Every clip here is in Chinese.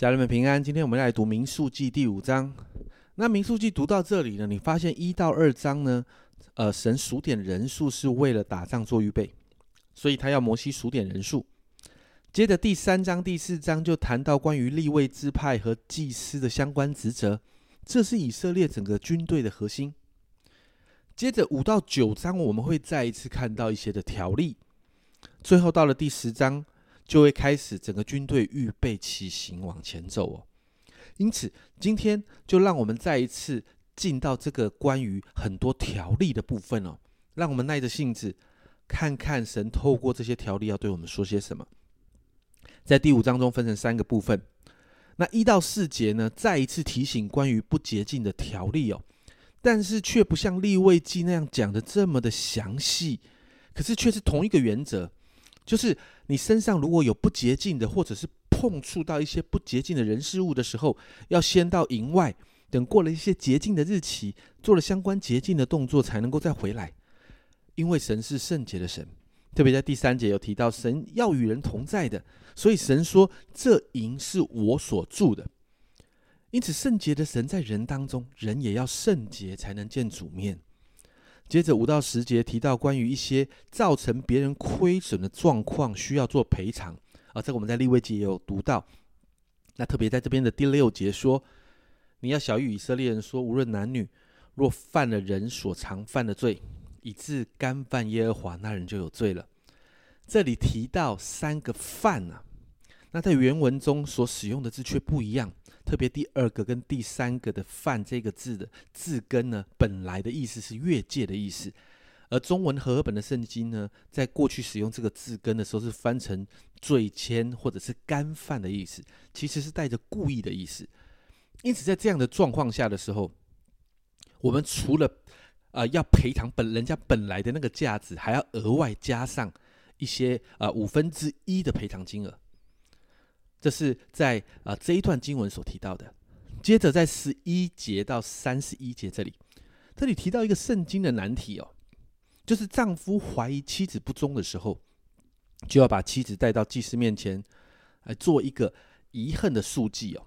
家人们平安，今天我们来读民数记第五章。那民数记读到这里呢，你发现一到二章呢，呃，神数点人数是为了打仗做预备，所以他要摩西数点人数。接着第三章、第四章就谈到关于立位支派和祭司的相关职责，这是以色列整个军队的核心。接着五到九章，我们会再一次看到一些的条例。最后到了第十章。就会开始整个军队预备起行往前走哦。因此，今天就让我们再一次进到这个关于很多条例的部分哦。让我们耐着性子看看神透过这些条例要对我们说些什么。在第五章中分成三个部分，那一到四节呢，再一次提醒关于不洁净的条例哦，但是却不像立位记那样讲的这么的详细，可是却是同一个原则。就是你身上如果有不洁净的，或者是碰触到一些不洁净的人事物的时候，要先到营外，等过了一些洁净的日期，做了相关洁净的动作，才能够再回来。因为神是圣洁的神，特别在第三节有提到，神要与人同在的，所以神说这营是我所住的。因此，圣洁的神在人当中，人也要圣洁，才能见主面。接着五到十节提到关于一些造成别人亏损的状况，需要做赔偿啊。这个我们在利未记也有读到。那特别在这边的第六节说，你要小谕以色列人说，无论男女，若犯了人所常犯的罪，以致干犯耶和华，那人就有罪了。这里提到三个犯啊，那在原文中所使用的字却不一样。特别第二个跟第三个的“犯”这个字的字根呢，本来的意思是越界的意思，而中文和合本的圣经呢，在过去使用这个字根的时候是翻成罪愆或者是干犯的意思，其实是带着故意的意思。因此，在这样的状况下的时候，我们除了呃要赔偿本人家本来的那个价值，还要额外加上一些呃五分之一的赔偿金额。这是在啊这一段经文所提到的。接着在十一节到三十一节这里，这里提到一个圣经的难题哦，就是丈夫怀疑妻子不忠的时候，就要把妻子带到祭司面前来做一个遗恨的数记哦。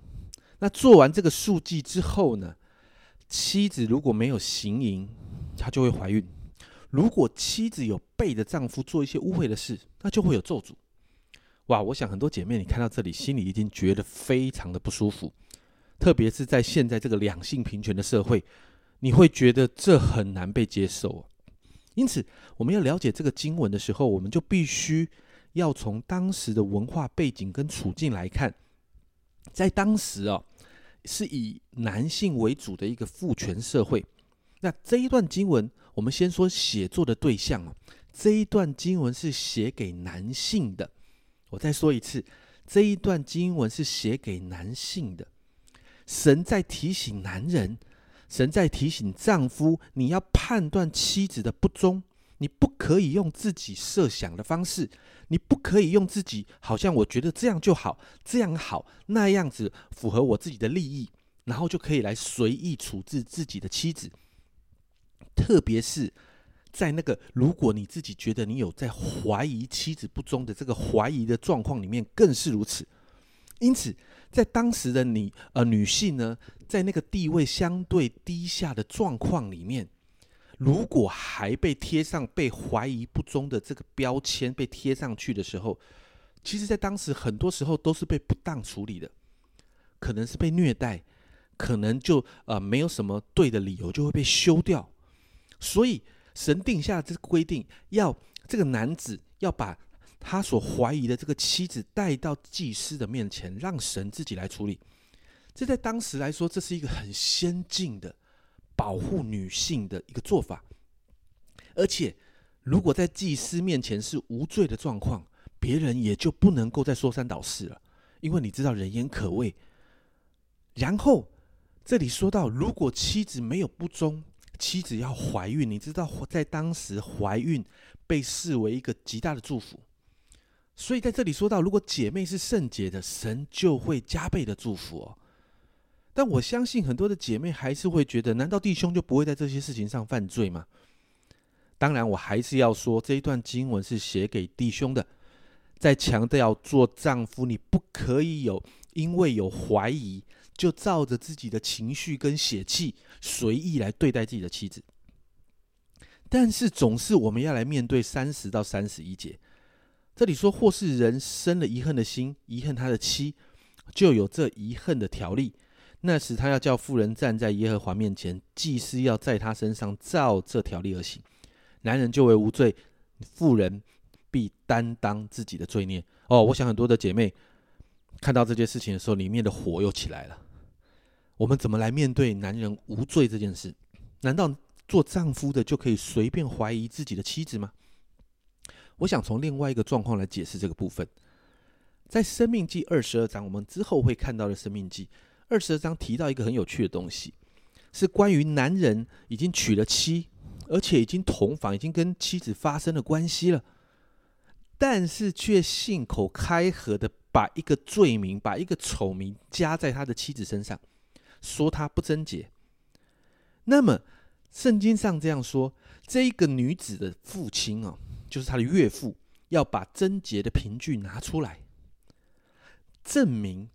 那做完这个数记之后呢，妻子如果没有行淫，她就会怀孕；如果妻子有背着丈夫做一些污秽的事，那就会有咒诅。哇，我想很多姐妹，你看到这里，心里一定觉得非常的不舒服，特别是在现在这个两性平权的社会，你会觉得这很难被接受。因此，我们要了解这个经文的时候，我们就必须要从当时的文化背景跟处境来看，在当时啊，是以男性为主的一个父权社会。那这一段经文，我们先说写作的对象啊，这一段经文是写给男性的。我再说一次，这一段经文是写给男性的。神在提醒男人，神在提醒丈夫，你要判断妻子的不忠，你不可以用自己设想的方式，你不可以用自己好像我觉得这样就好，这样好，那样子符合我自己的利益，然后就可以来随意处置自己的妻子，特别是。在那个，如果你自己觉得你有在怀疑妻子不忠的这个怀疑的状况里面，更是如此。因此，在当时的你呃女性呢，在那个地位相对低下的状况里面，如果还被贴上被怀疑不忠的这个标签被贴上去的时候，其实，在当时很多时候都是被不当处理的，可能是被虐待，可能就呃没有什么对的理由就会被休掉，所以。神定下这个规定，要这个男子要把他所怀疑的这个妻子带到祭司的面前，让神自己来处理。这在当时来说，这是一个很先进的保护女性的一个做法。而且，如果在祭司面前是无罪的状况，别人也就不能够再说三道四了，因为你知道人言可畏。然后这里说到，如果妻子没有不忠。妻子要怀孕，你知道，在当时怀孕被视为一个极大的祝福，所以在这里说到，如果姐妹是圣洁的，神就会加倍的祝福哦。但我相信很多的姐妹还是会觉得，难道弟兄就不会在这些事情上犯罪吗？当然，我还是要说，这一段经文是写给弟兄的，在强调做丈夫，你不可以有因为有怀疑，就照着自己的情绪跟血气随意来对待自己的妻子。但是总是我们要来面对三十到三十一节，这里说或是人生了遗恨的心，遗恨他的妻，就有这遗恨的条例。那时他要叫妇人站在耶和华面前，祭司要在他身上照这条例而行，男人就为无罪，妇人。必担当自己的罪孽哦！我想很多的姐妹看到这件事情的时候，里面的火又起来了。我们怎么来面对男人无罪这件事？难道做丈夫的就可以随便怀疑自己的妻子吗？我想从另外一个状况来解释这个部分。在《生命记》二十二章，我们之后会看到的《生命记》二十二章提到一个很有趣的东西，是关于男人已经娶了妻，而且已经同房，已经跟妻子发生了关系了。但是却信口开河的把一个罪名、把一个丑名加在他的妻子身上，说他不贞洁。那么圣经上这样说：这一个女子的父亲哦，就是他的岳父，要把贞洁的凭据拿出来，证明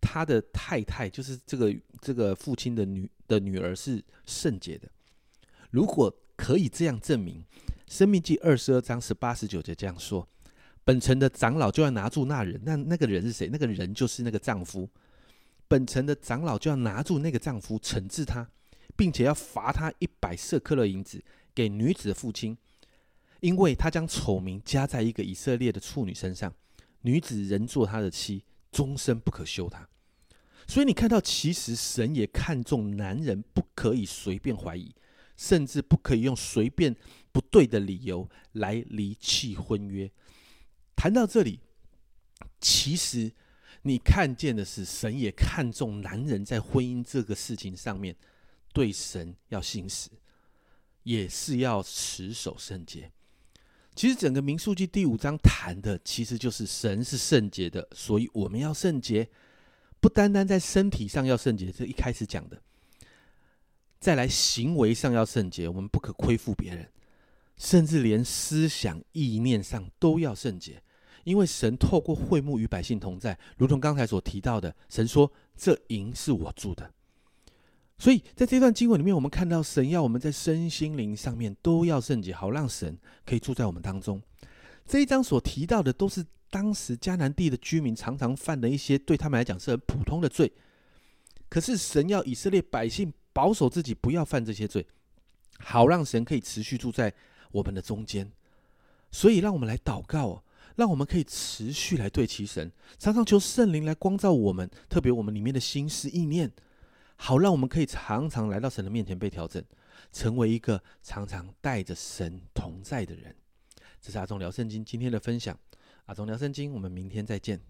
他的太太，就是这个这个父亲的女的女儿是圣洁的。如果可以这样证明，《生命记》二十二章十八十九节这样说。本城的长老就要拿住那人，那那个人是谁？那个人就是那个丈夫。本城的长老就要拿住那个丈夫，惩治他，并且要罚他一百色克勒银子给女子的父亲，因为他将丑名加在一个以色列的处女身上，女子仍做他的妻，终身不可休他。所以你看到，其实神也看重男人不可以随便怀疑，甚至不可以用随便不对的理由来离弃婚约。谈到这里，其实你看见的是神也看重男人在婚姻这个事情上面对神要信实，也是要持守圣洁。其实整个民数记第五章谈的其实就是神是圣洁的，所以我们要圣洁，不单单在身体上要圣洁，这一开始讲的，再来行为上要圣洁，我们不可亏负别人，甚至连思想意念上都要圣洁。因为神透过会幕与百姓同在，如同刚才所提到的，神说：“这营是我住的。”所以在这段经文里面，我们看到神要我们在身心灵上面都要圣洁，好让神可以住在我们当中。这一章所提到的，都是当时迦南地的居民常常犯的一些对他们来讲是很普通的罪。可是神要以色列百姓保守自己，不要犯这些罪，好让神可以持续住在我们的中间。所以，让我们来祷告。让我们可以持续来对齐神，常常求圣灵来光照我们，特别我们里面的心思意念，好让我们可以常常来到神的面前被调整，成为一个常常带着神同在的人。这是阿忠聊圣经今天的分享，阿忠聊圣经，我们明天再见。